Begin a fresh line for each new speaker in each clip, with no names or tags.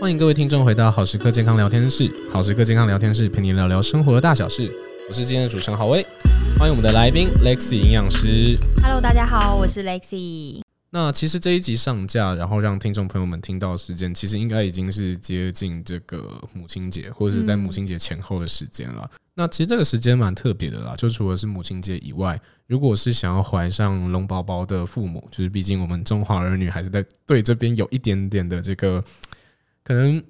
欢迎各位听众回到好时刻健康聊天室。好时刻健康聊天室陪你聊聊生活的大小事。我是今天的主持人郝威，欢迎我们的来宾 Lexi 营养师。
Hello，大家好，我是 Lexi。
那其实这一集上架，然后让听众朋友们听到的时间，其实应该已经是接近这个母亲节，或者是在母亲节前后的时间了。嗯、那其实这个时间蛮特别的啦，就除了是母亲节以外，如果是想要怀上龙宝宝的父母，就是毕竟我们中华儿女还是在对这边有一点点的这个。可能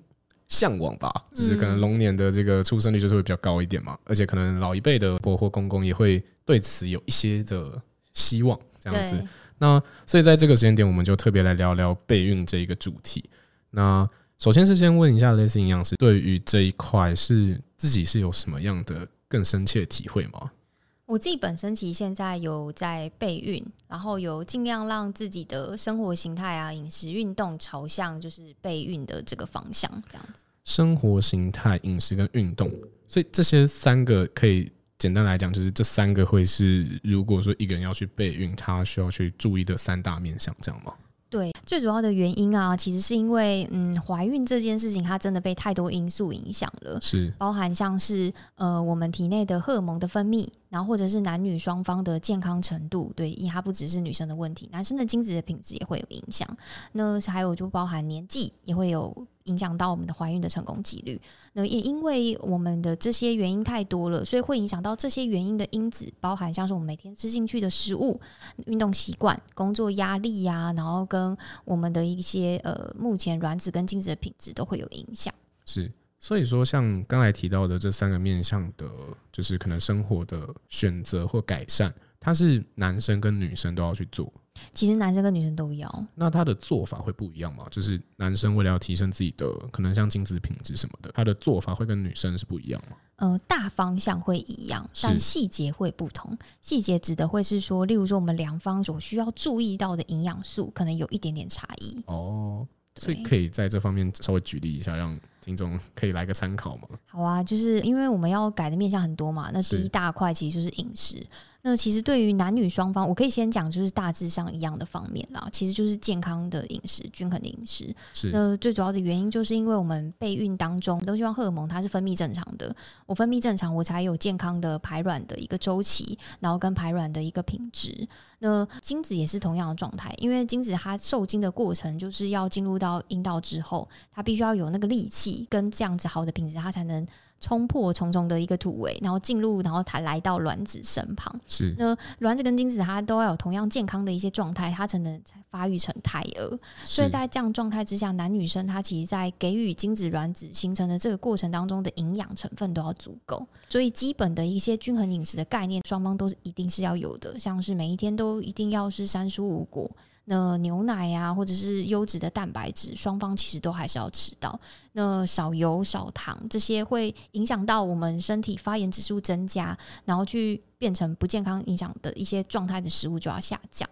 向往吧，就是可能龙年的这个出生率就是会比较高一点嘛，而且可能老一辈的婆婆公公也会对此有一些的希望，这样子。那所以在这个时间点，我们就特别来聊聊备孕这一个主题。那首先是先问一下 Lexi 营养师，对于这一块是自己是有什么样的更深切的体会吗？
我自己本身其实现在有在备孕，然后有尽量让自己的生活形态啊、饮食、运动朝向就是备孕的这个方向，这样子。
生活形态、饮食跟运动，所以这些三个可以简单来讲，就是这三个会是如果说一个人要去备孕，他需要去注意的三大面向，这样吗？
对，最主要的原因啊，其实是因为，嗯，怀孕这件事情，它真的被太多因素影响了，
是
包含像是呃，我们体内的荷尔蒙的分泌。然后或者是男女双方的健康程度，对，因为它不只是女生的问题，男生的精子的品质也会有影响。那还有就包含年纪也会有影响到我们的怀孕的成功几率。那也因为我们的这些原因太多了，所以会影响到这些原因的因子，包含像是我们每天吃进去的食物、运动习惯、工作压力呀、然后跟我们的一些呃目前卵子跟精子的品质都会有影响。
是。所以说，像刚才提到的这三个面向的，就是可能生活的选择或改善，它是男生跟女生都要去做。
其实男生跟女生都要。
那他的做法会不一样吗？就是男生为了要提升自己的可能像精子品质什么的，他的做法会跟女生是不一样吗？
呃，大方向会一样，但细节会不同。细节指的会是说，例如说我们两方所需要注意到的营养素，可能有一点点差异。
哦，所以可以在这方面稍微举例一下，让。听众可以来个参考吗？
好啊，就是因为我们要改的面向很多嘛，那第一大块其实就是饮食。那其实对于男女双方，我可以先讲，就是大致上一样的方面啦。其实就是健康的饮食，均衡的饮食。
是。
那最主要的原因，就是因为我们备孕当中，都希望荷尔蒙它是分泌正常的。我分泌正常，我才有健康的排卵的一个周期，然后跟排卵的一个品质。那精子也是同样的状态，因为精子它受精的过程，就是要进入到阴道之后，它必须要有那个力气跟这样子好的品质，它才能。冲破重重的一个土围，然后进入，然后才来到卵子身旁。
是，
那卵子跟精子它都要有同样健康的一些状态，它才能发育成胎儿。所以在这样状态之下，男女生他其实在给予精子卵子形成的这个过程当中的营养成分都要足够。所以基本的一些均衡饮食的概念，双方都是一定是要有的，像是每一天都一定要是三蔬五果。那牛奶呀、啊，或者是优质的蛋白质，双方其实都还是要吃到。那少油少糖这些会影响到我们身体发炎指数增加，然后去变成不健康影响的一些状态的食物就要下降。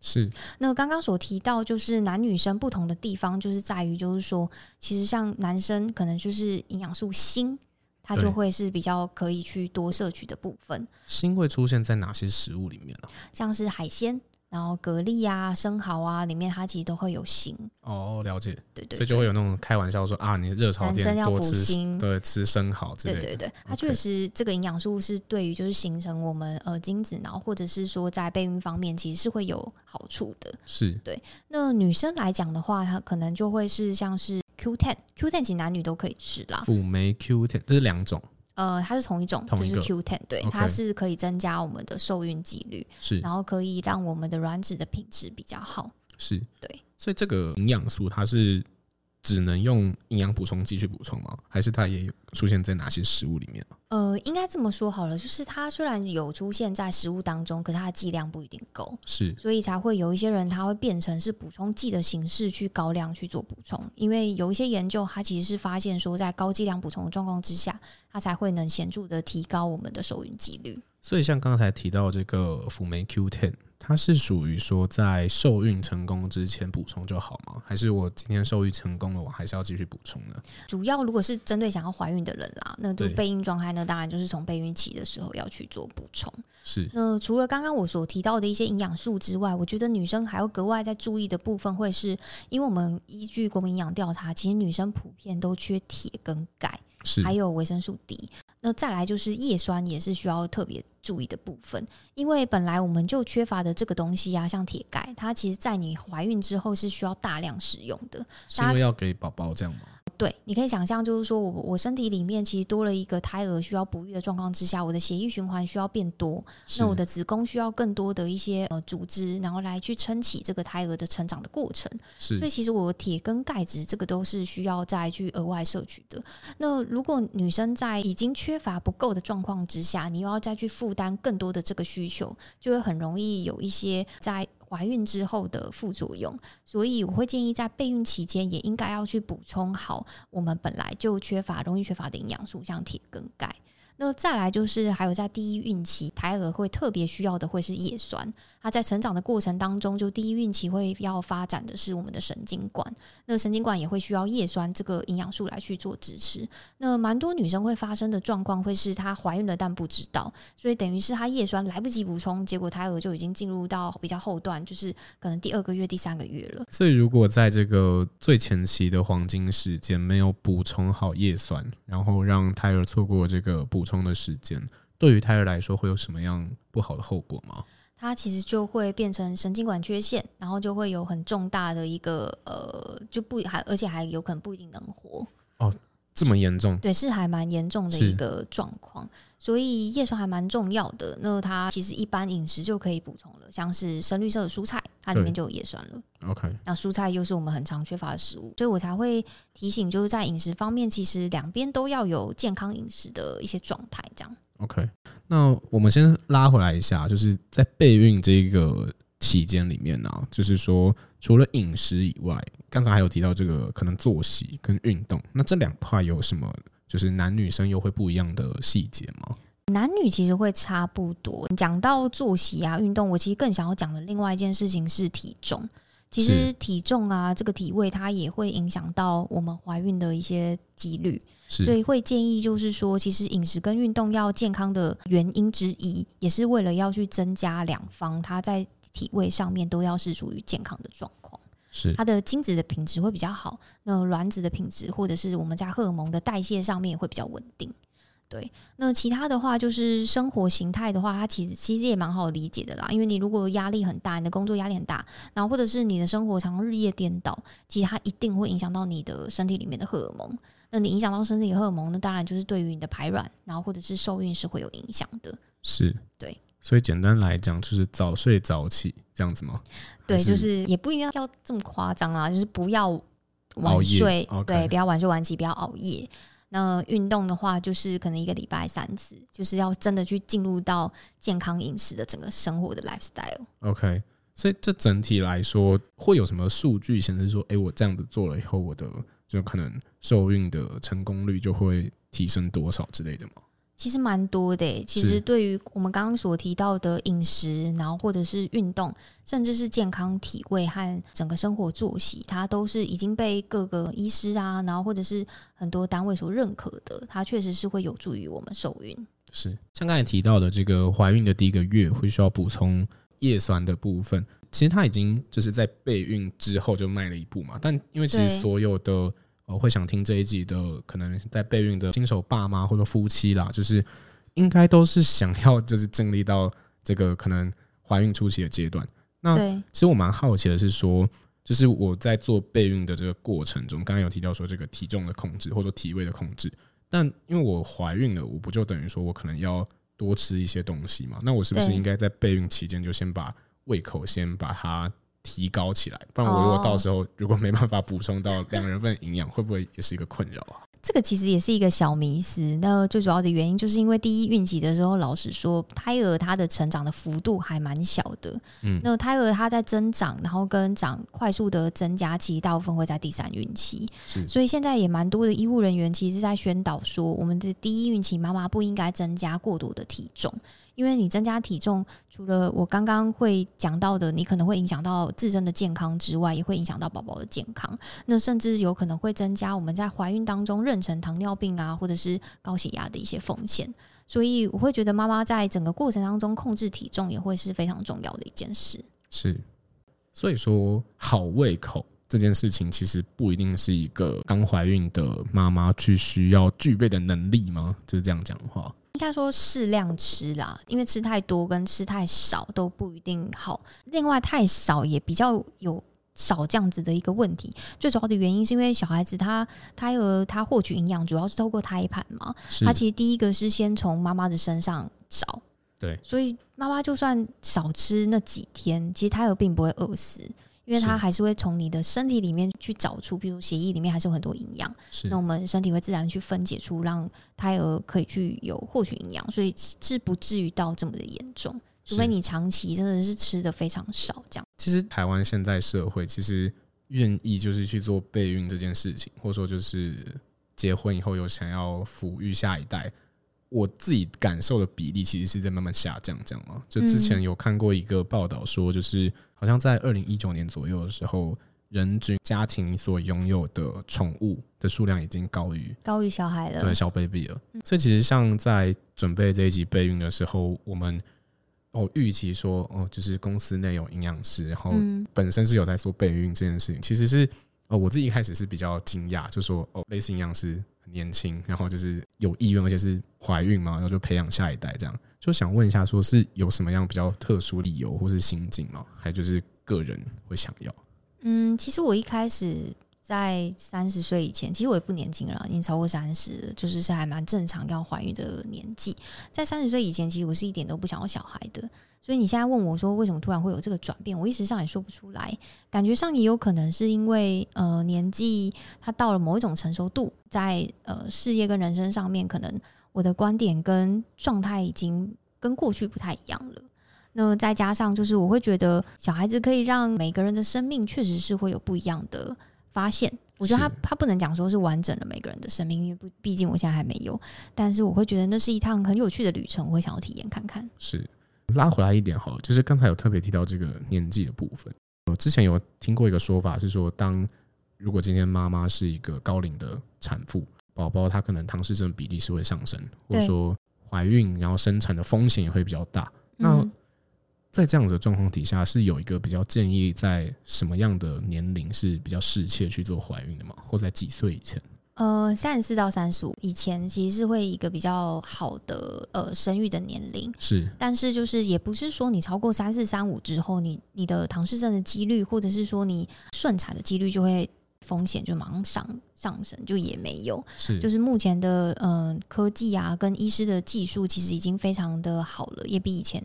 是。
那刚刚所提到就是男女生不同的地方，就是在于就是说，其实像男生可能就是营养素锌，它就会是比较可以去多摄取的部分。
锌会出现在哪些食物里面呢？
像是海鲜。然后蛤蜊啊、生蚝啊，里面它其实都会有锌。
哦，了解。
对，对对。
所以就会有那种开玩笑说啊，你热潮店多吃
锌，
对，吃生蚝之类的。
对对对，它确实这个营养素是对于就是形成我们呃精子，然后或者是说在备孕方面，其实是会有好处的。
是。对。
那女生来讲的话，它可能就会是像是 Q10，Q10 其实男女都可以吃啦。
辅酶 Q10，这是两种。
呃，它是同一
种，一
就是 Q10，对，okay. 它是可以增加我们的受孕几率，
是，
然后可以让我们的卵子的品质比较好，
是，
对，
所以这个营养素它是。只能用营养补充剂去补充吗？还是它也有出现在哪些食物里面？
呃，应该这么说好了，就是它虽然有出现在食物当中，可是它的剂量不一定够，
是，
所以才会有一些人他会变成是补充剂的形式去高量去做补充。因为有一些研究，它其实是发现说，在高剂量补充的状况之下，它才会能显著的提高我们的受孕几率。
所以像刚才提到这个辅酶 Q10。它是属于说在受孕成功之前补充就好吗？还是我今天受孕成功了，我还是要继续补充呢？
主要如果是针对想要怀孕的人啦，那就备孕状态呢，当然就是从备孕期的时候要去做补充。
是。
那除了刚刚我所提到的一些营养素之外，我觉得女生还要格外在注意的部分，会是因为我们依据国民营养调查，其实女生普遍都缺铁跟钙，
是，
还有维生素 D。那再来就是叶酸，也是需要特别注意的部分，因为本来我们就缺乏的这个东西啊，像铁钙，它其实在你怀孕之后是需要大量使用的。
是因为要给宝宝这样吗？
对，你可以想象，就是说我我身体里面其实多了一个胎儿需要哺育的状况之下，我的血液循环需要变多，那我的子宫需要更多的一些呃组织，然后来去撑起这个胎儿的成长的过程。
是，
所以其实我铁跟钙质这个都是需要再去额外摄取的。那如果女生在已经缺乏不够的状况之下，你又要再去负担更多的这个需求，就会很容易有一些在。怀孕之后的副作用，所以我会建议在备孕期间也应该要去补充好我们本来就缺乏、容易缺乏的营养素，像铁跟钙。那再来就是还有在第一孕期，胎儿会特别需要的会是叶酸。它在成长的过程当中，就第一孕期会要发展的是我们的神经管，那神经管也会需要叶酸这个营养素来去做支持。那蛮多女生会发生的状况会是她怀孕了但不知道，所以等于是她叶酸来不及补充，结果胎儿就已经进入到比较后段，就是可能第二个月、第三个月了。
所以如果在这个最前期的黄金时间没有补充好叶酸，然后让胎儿错过这个补充的时间，对于胎儿来说会有什么样不好的后果吗？
它其实就会变成神经管缺陷，然后就会有很重大的一个呃，就不还而且还有可能不一定能活
哦，这么严重？
对，是还蛮严重的一个状况，所以叶酸还蛮重要的。那它其实一般饮食就可以补充了，像是深绿色的蔬菜，它里面就有叶酸了。
OK，
那蔬菜又是我们很常缺乏的食物，所以我才会提醒，就是在饮食方面，其实两边都要有健康饮食的一些状态，这样。
OK，那我们先拉回来一下，就是在备孕这个期间里面呢、啊，就是说除了饮食以外，刚才还有提到这个可能作息跟运动，那这两块有什么就是男女生又会不一样的细节吗？
男女其实会差不多。讲到作息啊、运动，我其实更想要讲的另外一件事情是体重。其实体重啊，这个体位它也会影响到我们怀孕的一些几率，所以会建议就是说，其实饮食跟运动要健康的原因之一，也是为了要去增加两方他在体位上面都要是属于健康的状况，
是
它的精子的品质会比较好，那卵子的品质或者是我们在荷尔蒙的代谢上面也会比较稳定。对，那其他的话就是生活形态的话，它其实其实也蛮好理解的啦。因为你如果压力很大，你的工作压力很大，然后或者是你的生活常日夜颠倒，其实它一定会影响到你的身体里面的荷尔蒙。那你影响到身体荷尔蒙，那当然就是对于你的排卵，然后或者是受孕是会有影响的。
是，
对。所
以简单来讲，就是早睡早起这样子吗？
对，就是也不一定要要这么夸张啊，就是不要晚睡，对，不要晚睡晚起，不要熬夜。那运动的话，就是可能一个礼拜三次，就是要真的去进入到健康饮食的整个生活的 lifestyle。
OK，所以这整体来说，会有什么数据显示说，哎、欸，我这样子做了以后，我的就可能受孕的成功率就会提升多少之类的吗？
其实蛮多的、欸。其实对于我们刚刚所提到的饮食，然后或者是运动，甚至是健康体位和整个生活作息，它都是已经被各个医师啊，然后或者是很多单位所认可的。它确实是会有助于我们受孕。
是像刚才提到的，这个怀孕的第一个月会需要补充叶酸的部分，其实它已经就是在备孕之后就迈了一步嘛。但因为其实所有的我会想听这一集的，可能在备孕的新手爸妈或者夫妻啦，就是应该都是想要就是经历到这个可能怀孕初期的阶段。那其实我蛮好奇的是说，就是我在做备孕的这个过程中，刚刚有提到说这个体重的控制或者说体位的控制，但因为我怀孕了，我不就等于说我可能要多吃一些东西嘛？那我是不是应该在备孕期间就先把胃口先把它提高起来，不然我如果到时候如果没办法补充到两人份营养，会不会也是一个困扰啊？
这个其实也是一个小迷思。那最主要的原因就是因为第一孕期的时候，老实说，胎儿它的成长的幅度还蛮小的。嗯，那胎儿它在增长，然后跟长快速的增加，其实大部分会在第三孕期。是，所以现在也蛮多的医护人员其实在宣导说，我们的第一孕期妈妈不应该增加过多的体重。因为你增加体重，除了我刚刚会讲到的，你可能会影响到自身的健康之外，也会影响到宝宝的健康。那甚至有可能会增加我们在怀孕当中妊娠糖尿病啊，或者是高血压的一些风险。所以我会觉得妈妈在整个过程当中控制体重也会是非常重要的一件事。
是，所以说好胃口这件事情，其实不一定是一个刚怀孕的妈妈去需要具备的能力吗？就是这样讲的话，
应该说适量吃啦，因为吃太多跟吃太少都不一定好。另外，太少也比较有。少这样子的一个问题，最主要的原因是因为小孩子他胎儿他获取营养主要是透过胎盘嘛，他其实第一个是先从妈妈的身上找，
对，
所以妈妈就算少吃那几天，其实胎儿并不会饿死，因为他还是会从你的身体里面去找出，比如血液里面还是有很多营养，那我们身体会自然去分解出让胎儿可以去有获取营养，所以是不至于到这么的严重。除非你长期真的是吃的非常少，这样。
其实台湾现在社会其实愿意就是去做备孕这件事情，或者说就是结婚以后有想要抚育下一代，我自己感受的比例其实是在慢慢下降，这样嘛。就之前有看过一个报道说，就是好像在二零一九年左右的时候，人均家庭所拥有的宠物的数量已经高于
高于小孩了，
对小 baby 了。所以其实像在准备这一集备孕的时候，我们。哦，预期说哦，就是公司内有营养师，然后本身是有在做备孕这件事情。其实是哦，我自己一开始是比较惊讶，就说哦，类似营养师很年轻，然后就是有意愿，而且是怀孕嘛，然后就培养下一代这样。就想问一下，说是有什么样比较特殊理由或是心境吗？还就是个人会想要？
嗯，其实我一开始。在三十岁以前，其实我也不年轻了，已经超过三十，就是是还蛮正常要怀孕的年纪。在三十岁以前，其实我是一点都不想要小孩的。所以你现在问我说，为什么突然会有这个转变？我一时上也说不出来。感觉上也有可能是因为呃年纪它到了某一种成熟度，在呃事业跟人生上面，可能我的观点跟状态已经跟过去不太一样了。那再加上就是我会觉得小孩子可以让每个人的生命确实是会有不一样的。发现，我觉得他他不能讲说是完整的每个人的生命，因为不，毕竟我现在还没有。但是我会觉得那是一趟很有趣的旅程，我会想要体验看看。
是拉回来一点好了，就是刚才有特别提到这个年纪的部分。我之前有听过一个说法是说，当如果今天妈妈是一个高龄的产妇，宝宝他可能唐氏症比例是会上升，或者说怀孕然后生产的风险也会比较大。那在这样子的状况底下，是有一个比较建议在什么样的年龄是比较适切去做怀孕的吗？或在几岁以前？
呃，三十四到三十五以前其实是会一个比较好的呃生育的年龄。
是，
但是就是也不是说你超过三四三五之后，你你的唐氏症的几率，或者是说你顺产的几率就会风险就马上上上升，就也没有。
是，
就是目前的嗯、呃、科技啊，跟医师的技术其实已经非常的好了，也比以前。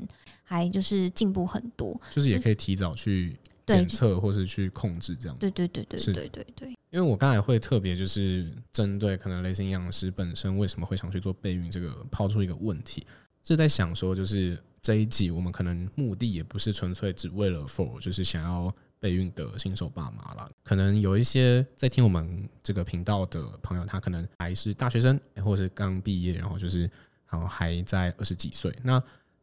还就是进步很多，
就是也可以提早去检测或是去控制这样。
对对对对对对对。
因为我刚才会特别就是针对可能类似营养师本身为什么会想去做备孕这个抛出一个问题，是在想说，就是这一集我们可能目的也不是纯粹只为了 for 就是想要备孕的新手爸妈啦，可能有一些在听我们这个频道的朋友，他可能还是大学生，或者是刚毕业，然后就是然后还在二十几岁那。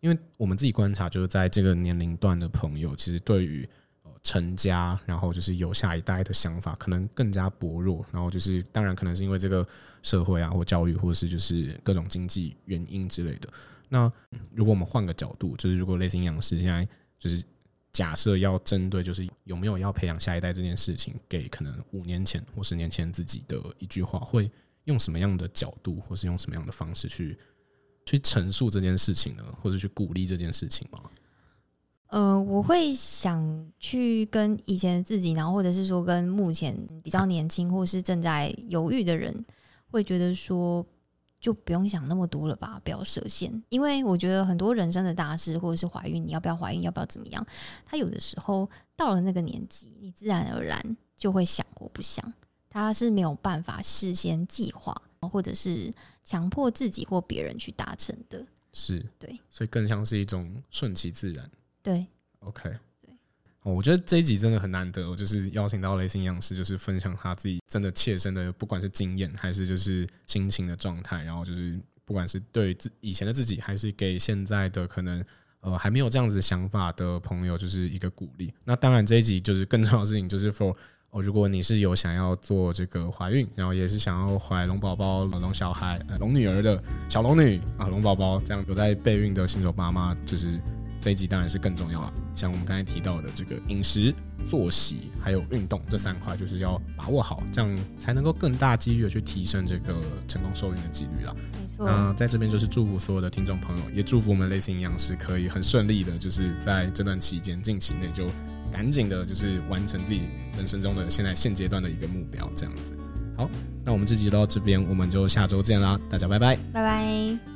因为我们自己观察，就是在这个年龄段的朋友，其实对于呃成家，然后就是有下一代的想法，可能更加薄弱。然后就是，当然可能是因为这个社会啊，或教育，或是就是各种经济原因之类的。那如果我们换个角度，就是如果类似营养师现在就是假设要针对，就是有没有要培养下一代这件事情，给可能五年前或十年前自己的一句话，会用什么样的角度，或是用什么样的方式去？去陈述这件事情呢，或者去鼓励这件事情吗？
呃，我会想去跟以前自己，然后或者是说跟目前比较年轻或是正在犹豫的人，会觉得说就不用想那么多了吧，不要设限。因为我觉得很多人生的大事，或者是怀孕，你要不要怀孕，要不要怎么样，他有的时候到了那个年纪，你自然而然就会想或不想，他是没有办法事先计划。或者是强迫自己或别人去达成的，
是
对，
所以更像是一种顺其自然。
对
，OK，对，哦，我觉得这一集真的很难得，我就是邀请到雷星营养师，就是分享他自己真的切身的，不管是经验还是就是心情的状态，然后就是不管是对自以前的自己，还是给现在的可能呃还没有这样子想法的朋友，就是一个鼓励。那当然这一集就是更重要的事情，就是 for 哦，如果你是有想要做这个怀孕，然后也是想要怀龙宝宝、龙小孩、呃龙女儿的小龙女啊，龙宝宝这样有在备孕的新手爸妈，就是。这一集当然是更重要了，像我们刚才提到的这个饮食、作息还有运动这三块，就是要把握好，这样才能够更大几率的去提升这个成功受孕的几率了。
没错。
那在这边就是祝福所有的听众朋友，也祝福我们雷霆营养师可以很顺利的，就是在这段期间近期内就赶紧的，就是完成自己人生中的现在现阶段的一个目标，这样子。好，那我们这集就到这边，我们就下周见啦，大家拜拜，
拜拜。